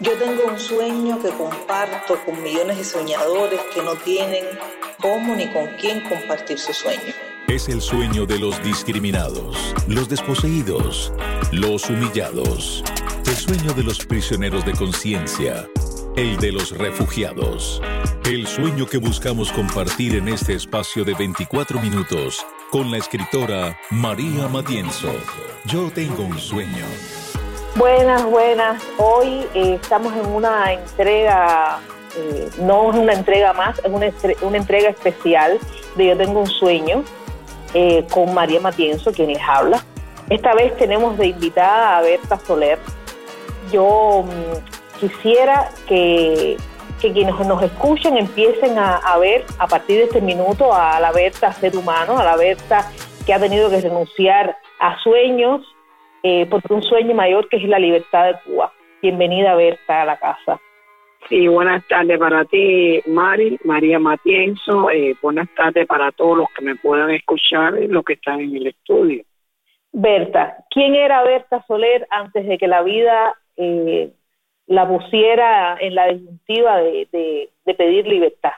Yo tengo un sueño que comparto con millones de soñadores que no tienen cómo ni con quién compartir su sueño. Es el sueño de los discriminados, los desposeídos, los humillados. El sueño de los prisioneros de conciencia, el de los refugiados. El sueño que buscamos compartir en este espacio de 24 minutos con la escritora María Matienzo. Yo tengo un sueño. Buenas, buenas. Hoy eh, estamos en una entrega, eh, no es una entrega más, es una, entrega especial de Yo Tengo un Sueño eh, con María Matienzo, quien les habla. Esta vez tenemos de invitada a Berta Soler. Yo mm, quisiera que, quienes nos escuchen empiecen a, ver a partir de este minuto a la Berta ser humano, a la Berta que ha tenido que renunciar a sueños, eh, por un sueño mayor que es la libertad de Cuba. Bienvenida, Berta, a la casa. Sí, buenas tardes para ti, Mari, María Matienzo. Eh, buenas tardes para todos los que me puedan escuchar y los que están en el estudio. Berta, ¿quién era Berta Soler antes de que la vida eh, la pusiera en la disyuntiva de, pedir libertad?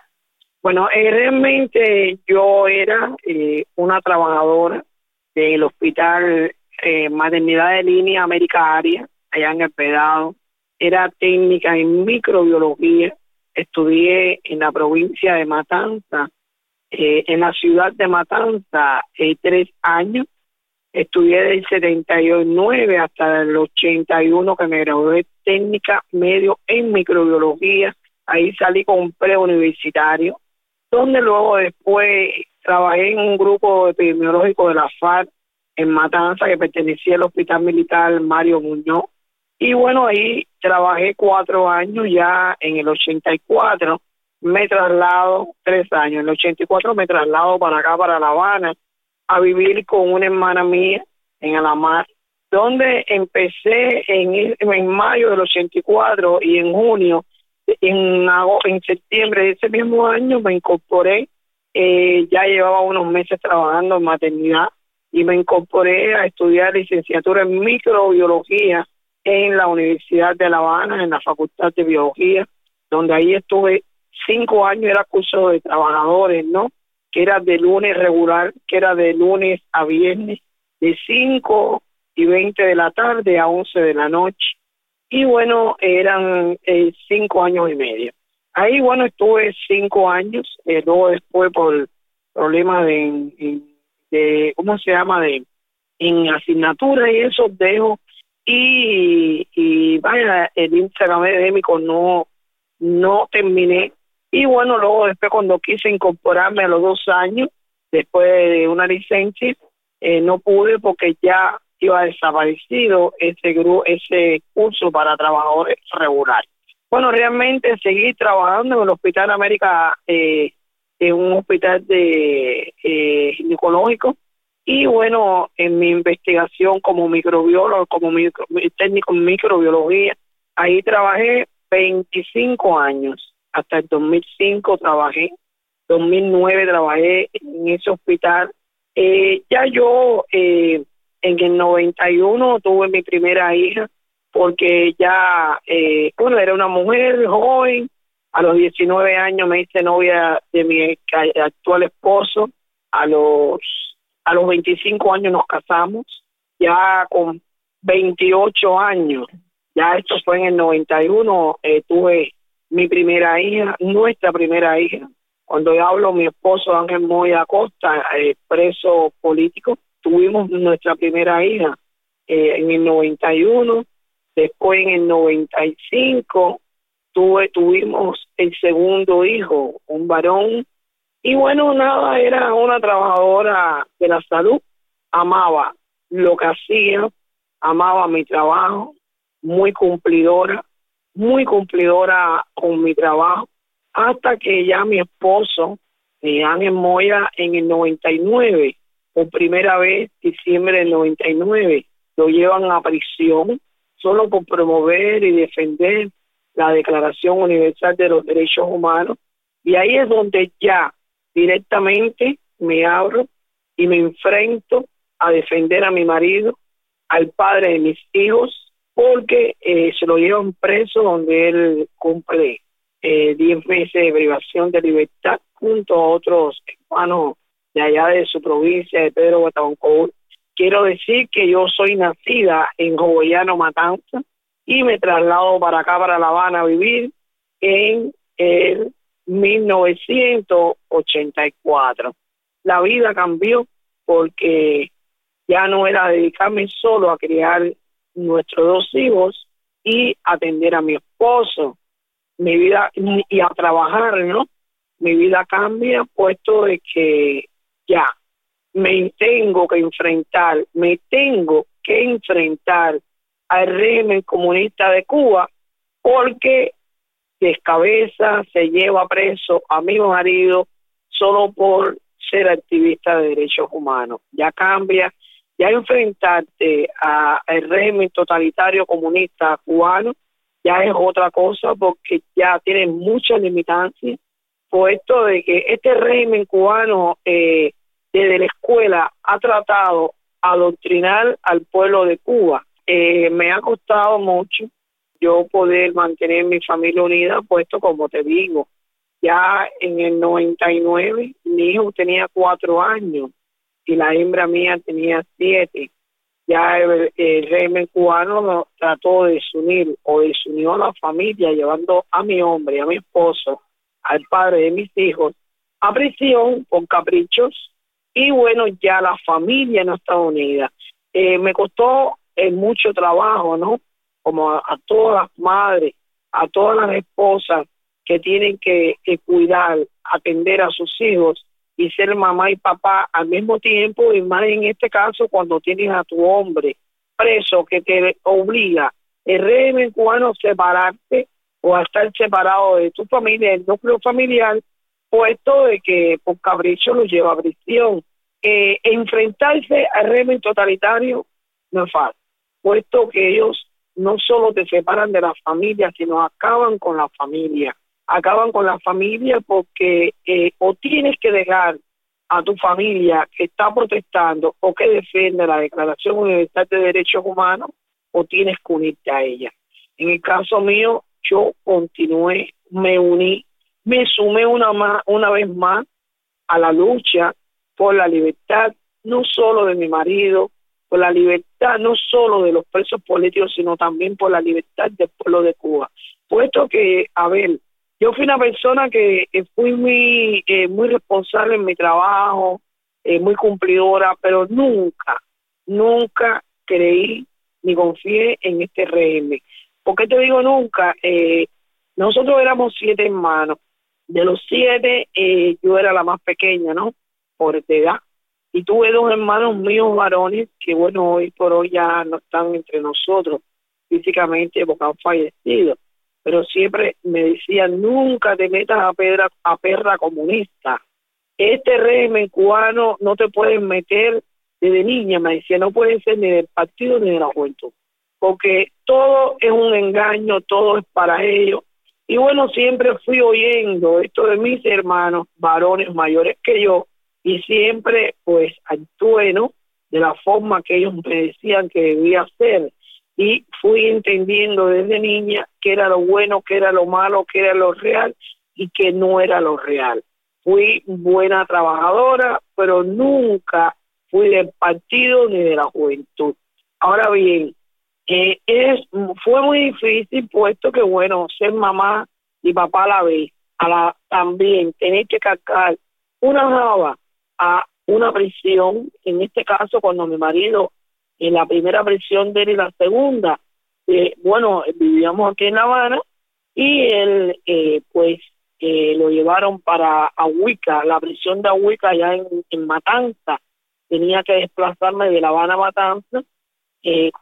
Bueno, eh, realmente yo era una trabajadora del hospital eh, maternidad de línea América Aria, allá en el Pedado. Era técnica en microbiología. Estudié en la provincia de Matanza, eh, en la ciudad de Matanza, eh, tres años. Estudié del 79 hasta el 81 que me gradué técnica medio en microbiología. Ahí salí con un preuniversitario, donde luego después trabajé en un grupo epidemiológico de la FARC en Matanza, que pertenecía al Hospital Militar Mario Muñoz. Y bueno, ahí trabajé cuatro años, ya en el 84 me traslado, tres años, en el 84 me traslado para acá, para La Habana, a vivir con una hermana mía en Alamar, donde empecé en, en mayo del 84 y en junio, en, en septiembre de ese mismo año me incorporé, eh, ya llevaba unos meses trabajando en maternidad y me incorporé a estudiar licenciatura en microbiología en la Universidad de La Habana, en la Facultad de Biología, donde ahí estuve cinco años, era curso de trabajadores, ¿no? Que era de lunes regular, que era de lunes a viernes, de 5 y 20 de la tarde a 11 de la noche. Y bueno, eran eh, cinco años y medio. Ahí, bueno, estuve cinco años, eh, luego después por problemas de de, ¿cómo se llama? De, en asignatura y eso dejo. Y, y vaya, el índice académico no, no terminé. Y bueno, luego después cuando quise incorporarme a los dos años, después de una licencia, eh, no pude porque ya iba desaparecido ese grupo, ese curso para trabajadores regulares. Bueno, realmente seguí trabajando en el Hospital América eh, en un hospital de eh, ginecológico y bueno, en mi investigación como microbiólogo, como técnico en microbiología, ahí trabajé 25 años. Hasta el 2005 trabajé, 2009 trabajé en ese hospital. Eh, ya yo eh, en el 91 tuve mi primera hija porque ya, eh, bueno, era una mujer joven, a los 19 años me hice novia de mi actual esposo. A los, a los 25 años nos casamos. Ya con 28 años, ya esto fue en el 91, eh, tuve mi primera hija, nuestra primera hija. Cuando yo hablo, mi esposo Ángel Moya Acosta, eh, preso político, tuvimos nuestra primera hija eh, en el 91, después en el 95 tuve, tuvimos el segundo hijo, un varón, y bueno, nada, era una trabajadora de la salud, amaba lo que hacía, amaba mi trabajo, muy cumplidora, muy cumplidora con mi trabajo, hasta que ya mi esposo, eh, Ángel Moya, en el 99, por primera vez, diciembre del 99, lo llevan a prisión solo por promover y defender la Declaración Universal de los Derechos Humanos, y ahí es donde ya directamente me abro y me enfrento a defender a mi marido, al padre de mis hijos, porque eh, se lo llevan preso donde él cumple 10 eh, meses de privación de libertad junto a otros hermanos de allá de su provincia de Pedro Guatabancó. Quiero decir que yo soy nacida en Jogoyano Matanza y me traslado para acá, para La Habana, a vivir en el 1984. La vida cambió porque ya no era dedicarme solo a criar nuestros dos hijos y atender a mi esposo, mi vida y a trabajar, ¿no? Mi vida cambia puesto de que ya me tengo que enfrentar, me tengo que enfrentar al régimen comunista de Cuba porque descabeza, se lleva preso a mi marido solo por ser activista de derechos humanos. Ya cambia, ya enfrentarte al régimen totalitario comunista cubano ya es otra cosa porque ya tiene muchas limitancias, puesto de que este régimen cubano eh, desde la escuela ha tratado adoctrinar al pueblo de Cuba. Eh, me ha costado mucho yo poder mantener mi familia unida, puesto como te digo, ya en el 99 mi hijo tenía cuatro años y la hembra mía tenía siete. Ya el, régimen cubano trató de desunir o desunió a la familia llevando a mi hombre, a mi esposo, al padre de mis hijos a prisión por caprichos y bueno, ya la familia no está unida. Eh, me costó eh, mucho trabajo, ¿no? Como a, todas las madres, a todas las esposas que tienen que, que cuidar, atender a sus hijos, y ser mamá y papá al mismo tiempo, y más en este caso cuando tienes a tu hombre preso que te obliga el régimen cubano a separarte o a estar separado de tu familia, del núcleo familiar, puesto de que por capricho lo lleva a prisión. Eh, enfrentarse al régimen totalitario no es fácil, puesto que ellos no solo te separan de la familia, sino acaban con la familia acaban con la familia porque eh, o tienes que dejar a tu familia que está protestando o que defiende la Declaración Universal de Derechos Humanos o tienes que unirte a ella. En el caso mío, yo continué, me uní, me sumé una, más, una vez más a la lucha por la libertad, no solo de mi marido, por la libertad no solo de los presos políticos, sino también por la libertad del pueblo de Cuba. Puesto que, a ver, yo fui una persona que fui muy, eh, muy responsable en mi trabajo, eh, muy cumplidora, pero nunca, nunca creí ni confié en este régimen. ¿Por qué te digo nunca? Eh, nosotros éramos siete hermanos. De los siete, yo era la más pequeña, ¿no? Por edad. Y tuve dos hermanos míos varones que, bueno, hoy por hoy ya no están entre nosotros físicamente porque han fallecido pero siempre me decían, nunca te metas a, pedra, a perra comunista. Este régimen cubano no te puedes meter desde niña, me decía, no puede ser ni del partido ni de la juventud, porque todo es un engaño, todo es para ellos. Y bueno, siempre fui oyendo esto de mis hermanos, varones mayores que yo, y siempre pues actué, ¿no? De la forma que ellos me decían que debía ser y fui entendiendo desde niña qué era lo bueno, qué era lo malo, qué era lo real y qué no era lo real. Fui buena trabajadora, pero nunca fui del partido ni de la juventud. Ahora bien, eh, es fue muy difícil puesto que bueno, ser mamá y papá a la vez, a la, también tener que cargar una java a una prisión, en este caso cuando mi marido en la primera prisión de él y la segunda. Eh, bueno, vivíamos aquí en La Habana y él, eh, pues, eh, lo llevaron para Ahuica, la prisión de Ahuica allá en, Matanza. Tenía que desplazarme de La Habana a Matanza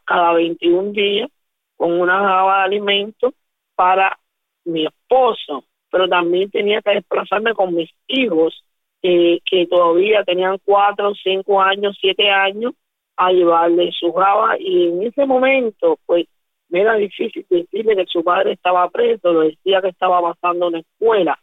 cada 21 días con una java de alimentos para mi esposo, pero también tenía que desplazarme con mis hijos, que todavía tenían cuatro, cinco años, siete años, a llevarle su java y en ese momento pues me era difícil decirle que su padre estaba preso, lo decía que estaba pasando en la escuela,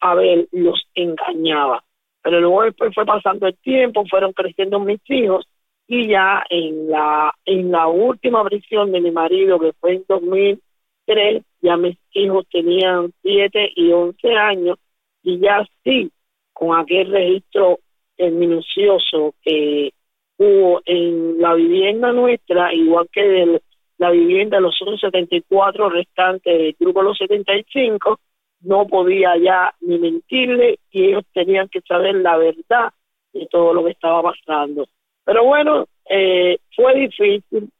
a ver, los engañaba. Pero luego después fue pasando el tiempo, fueron creciendo mis hijos y ya en la en la última prisión de mi marido que fue en 2003 ya mis hijos tenían 7 y 11 años y ya sí con aquel registro minucioso que hubo en la vivienda nuestra igual que de la vivienda de los otros 74 restantes del grupo de los 75 no podía ya ni mentirle y ellos tenían que saber la verdad de todo lo que estaba pasando. Pero bueno, eh, fue difícil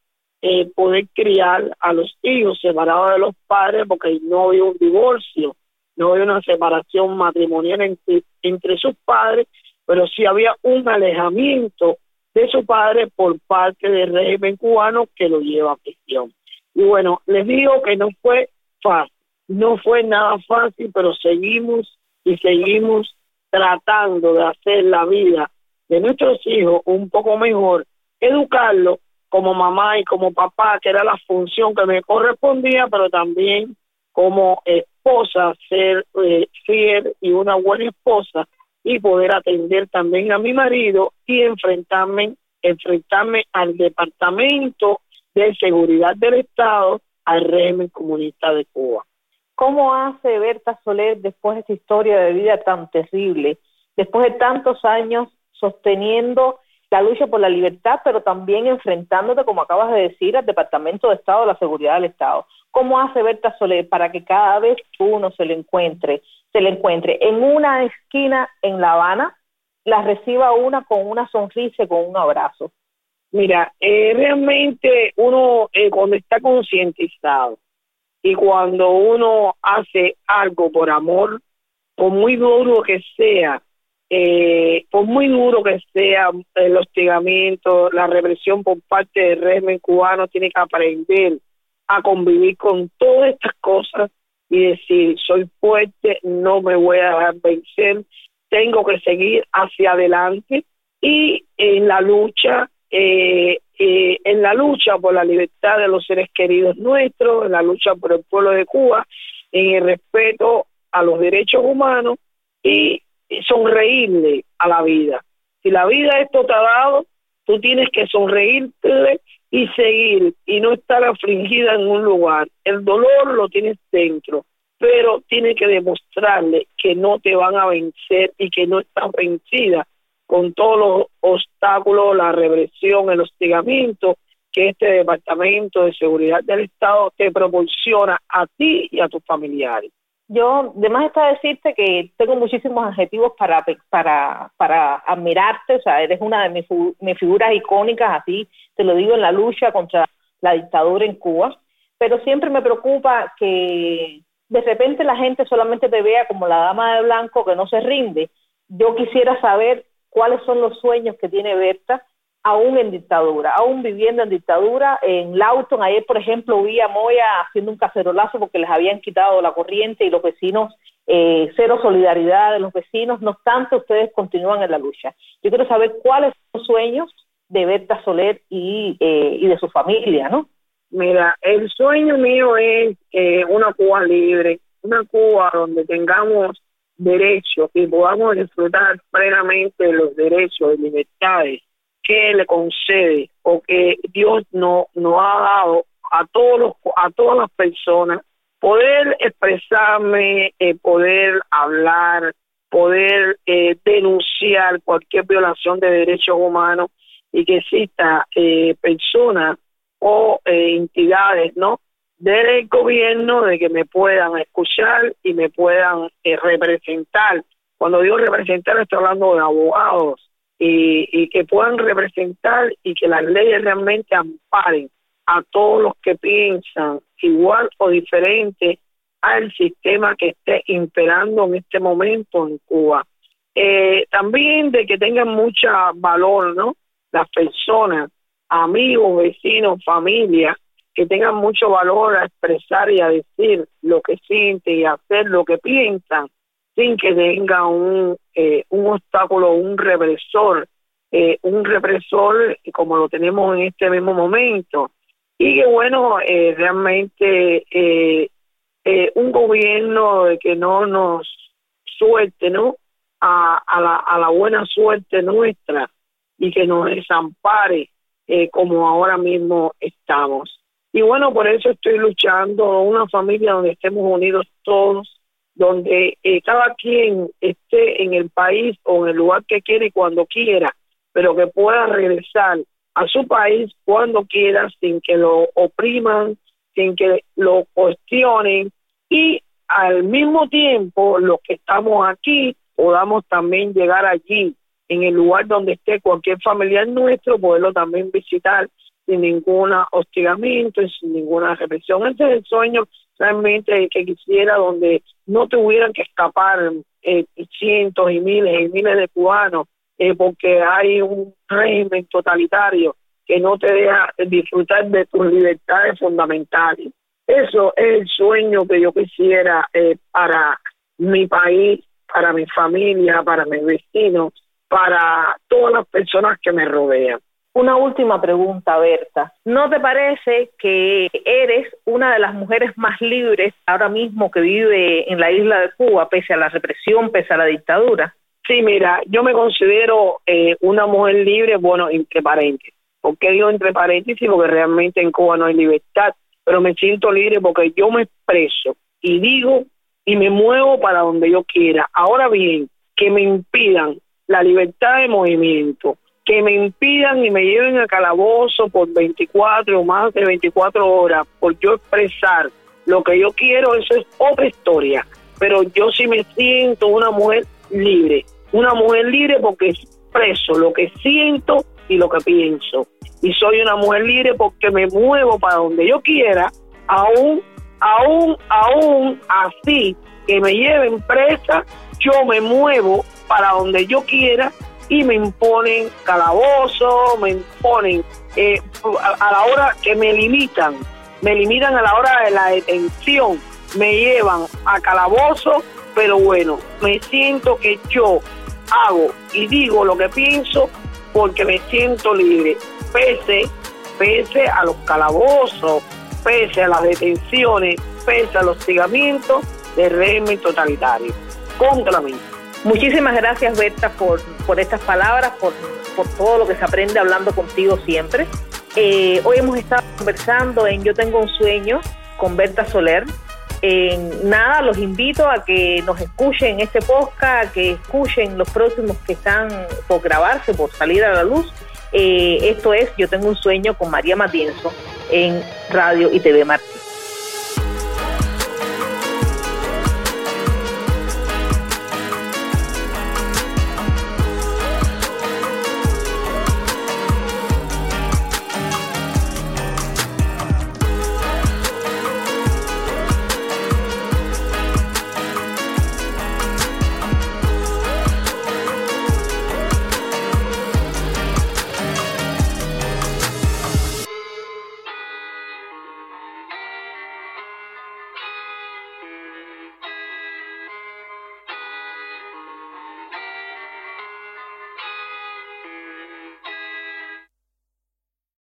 eh, poder criar a los hijos separados de los padres porque no había un divorcio, no había una separación matrimonial entre, sus padres, pero sí había un alejamiento de su padre por parte del régimen cubano que lo lleva a prisión. Y bueno, les digo que no fue fácil no fue nada fácil, pero seguimos y seguimos tratando de hacer la vida de nuestros hijos un poco mejor, educarlos como mamá y como papá, que era la función que me correspondía, pero también como esposa, ser eh, fiel y una buena esposa y poder atender también a mi marido y enfrentarme, enfrentarme al Departamento de Seguridad del Estado, al régimen comunista de Cuba. ¿Cómo hace Berta Soler después de esa historia de vida tan terrible, después de tantos años sosteniendo la lucha por la libertad, pero también enfrentándote, como acabas de decir, al Departamento de Estado la Seguridad del Estado? ¿Cómo hace Berta Soler para que cada vez uno se le encuentre, se le encuentre en una esquina en La Habana, la reciba una con una sonrisa y con un abrazo? Mira, eh, realmente uno eh, cuando está concientizado y cuando uno hace algo por amor, por muy duro que sea, eh, por muy duro que sea el hostigamiento, la represión por parte del régimen cubano, tiene que aprender a convivir con todas estas cosas y decir, soy fuerte, no me voy a vencer, tengo que seguir hacia adelante y en la lucha eh, eh, en la lucha por la libertad de los seres queridos nuestros, en la lucha por el pueblo de Cuba, en el respeto a los derechos humanos y sonreírle a la vida. Si la vida esto te tú tienes que sonreírle y seguir y no estar afligida en un lugar. El dolor lo tienes dentro, pero tienes que demostrarle que no te van a vencer y que no estás vencida con todos los obstáculos, la represión, el hostigamiento que este Departamento de Seguridad del Estado te proporciona a ti y a tus familiares. Yo, además está decirte que tengo muchísimos adjetivos para, para, para admirarte, o sea, eres una de mis, mis figuras icónicas, así te lo digo, en la lucha contra la dictadura en Cuba, pero siempre me preocupa que de repente la gente solamente te vea como la dama de blanco que no se rinde. Yo quisiera saber cuáles son los sueños que tiene Berta, aún en dictadura, aún viviendo en dictadura. En Lauton, ayer, por ejemplo, vi a Moya haciendo un cacerolazo porque les habían quitado la corriente y los vecinos, eh, cero solidaridad de los vecinos, no obstante, ustedes continúan en la lucha. Yo quiero saber cuáles son los sueños de Berta Soler y, eh, y de su familia, ¿no? Mira, el sueño mío es eh, una Cuba libre, una Cuba donde tengamos derechos y podamos disfrutar plenamente los derechos y libertades que le concede o que Dios no nos ha dado a todos los, a todas las personas poder expresarme eh, poder hablar poder eh, denunciar cualquier violación de derechos humanos y que exista eh, personas o entidades no del gobierno de que me puedan escuchar y me puedan eh, representar. Cuando digo representar estoy hablando de abogados y, y que puedan representar y que las leyes realmente amparen a todos los que piensan igual o diferente al sistema que esté imperando en este momento en Cuba. Eh, también de que tengan mucha valor, ¿no? Las personas, amigos, vecinos, familia, que tengan mucho valor a expresar y a decir lo que sienten y hacer lo que piensan sin que tenga un, eh, un obstáculo, un represor, eh, un represor como lo tenemos en este mismo momento. Y que bueno, eh, realmente un gobierno que no nos suelte, ¿no? A, la, a la buena suerte nuestra y que nos desampare eh, como ahora mismo estamos. Y bueno, por eso estoy luchando, una familia donde estemos unidos todos, donde cada quien esté en el país o en el lugar que quiera y cuando quiera, pero que pueda regresar a su país cuando quiera sin que lo opriman, sin que lo cuestionen y al mismo tiempo los que estamos aquí podamos también llegar allí en el lugar donde esté cualquier familiar nuestro, poderlo también visitar sin ningún hostigamiento, sin ninguna represión. Ese es el sueño realmente que quisiera donde no tuvieran que escapar eh, cientos y miles y miles de cubanos eh, porque hay un régimen totalitario que no te deja disfrutar de tus libertades fundamentales. Eso es el sueño que yo quisiera eh, para mi país, para mi familia, para mis vecinos, para todas las personas que me rodean. Una última pregunta, Berta. ¿No te parece que eres una de las mujeres más libres ahora mismo que vive en la isla de Cuba, pese a la represión, pese a la dictadura? Sí, mira, yo me considero eh, una mujer libre, bueno, entre paréntesis. ¿Por qué digo entre paréntesis? Porque realmente en Cuba no hay libertad, pero me siento libre porque yo me expreso y digo y me muevo para donde yo quiera. Ahora bien, que me impidan la libertad de movimiento, que me impidan y me lleven a calabozo por 24 o más de 24 horas por yo expresar lo que yo quiero, eso es otra historia. Pero yo sí me siento una mujer libre, una mujer libre porque expreso lo que siento y lo que pienso. Y soy una mujer libre porque me muevo para donde yo quiera, aún, aún, aún así que me lleven presa, yo me muevo para donde yo quiera y me imponen calabozo, me imponen eh, a, la hora que me limitan, me limitan a la hora de la detención, me llevan a calabozo, pero bueno, me siento que yo hago y digo lo que pienso porque me siento libre, pese, pese a los calabozos, pese a las detenciones, pese a los hostigamientos del régimen totalitario contra mí. Muchísimas gracias, Berta, por, por estas palabras, por, por todo lo que se aprende hablando contigo siempre. Eh, hoy hemos estado conversando en Yo Tengo un Sueño con Berta Soler. En nada, los invito a que nos escuchen este podcast, a que escuchen los próximos que están por grabarse, por salir a la luz. Eh, esto es Yo Tengo un Sueño con María Matienzo en Radio y TV Martín.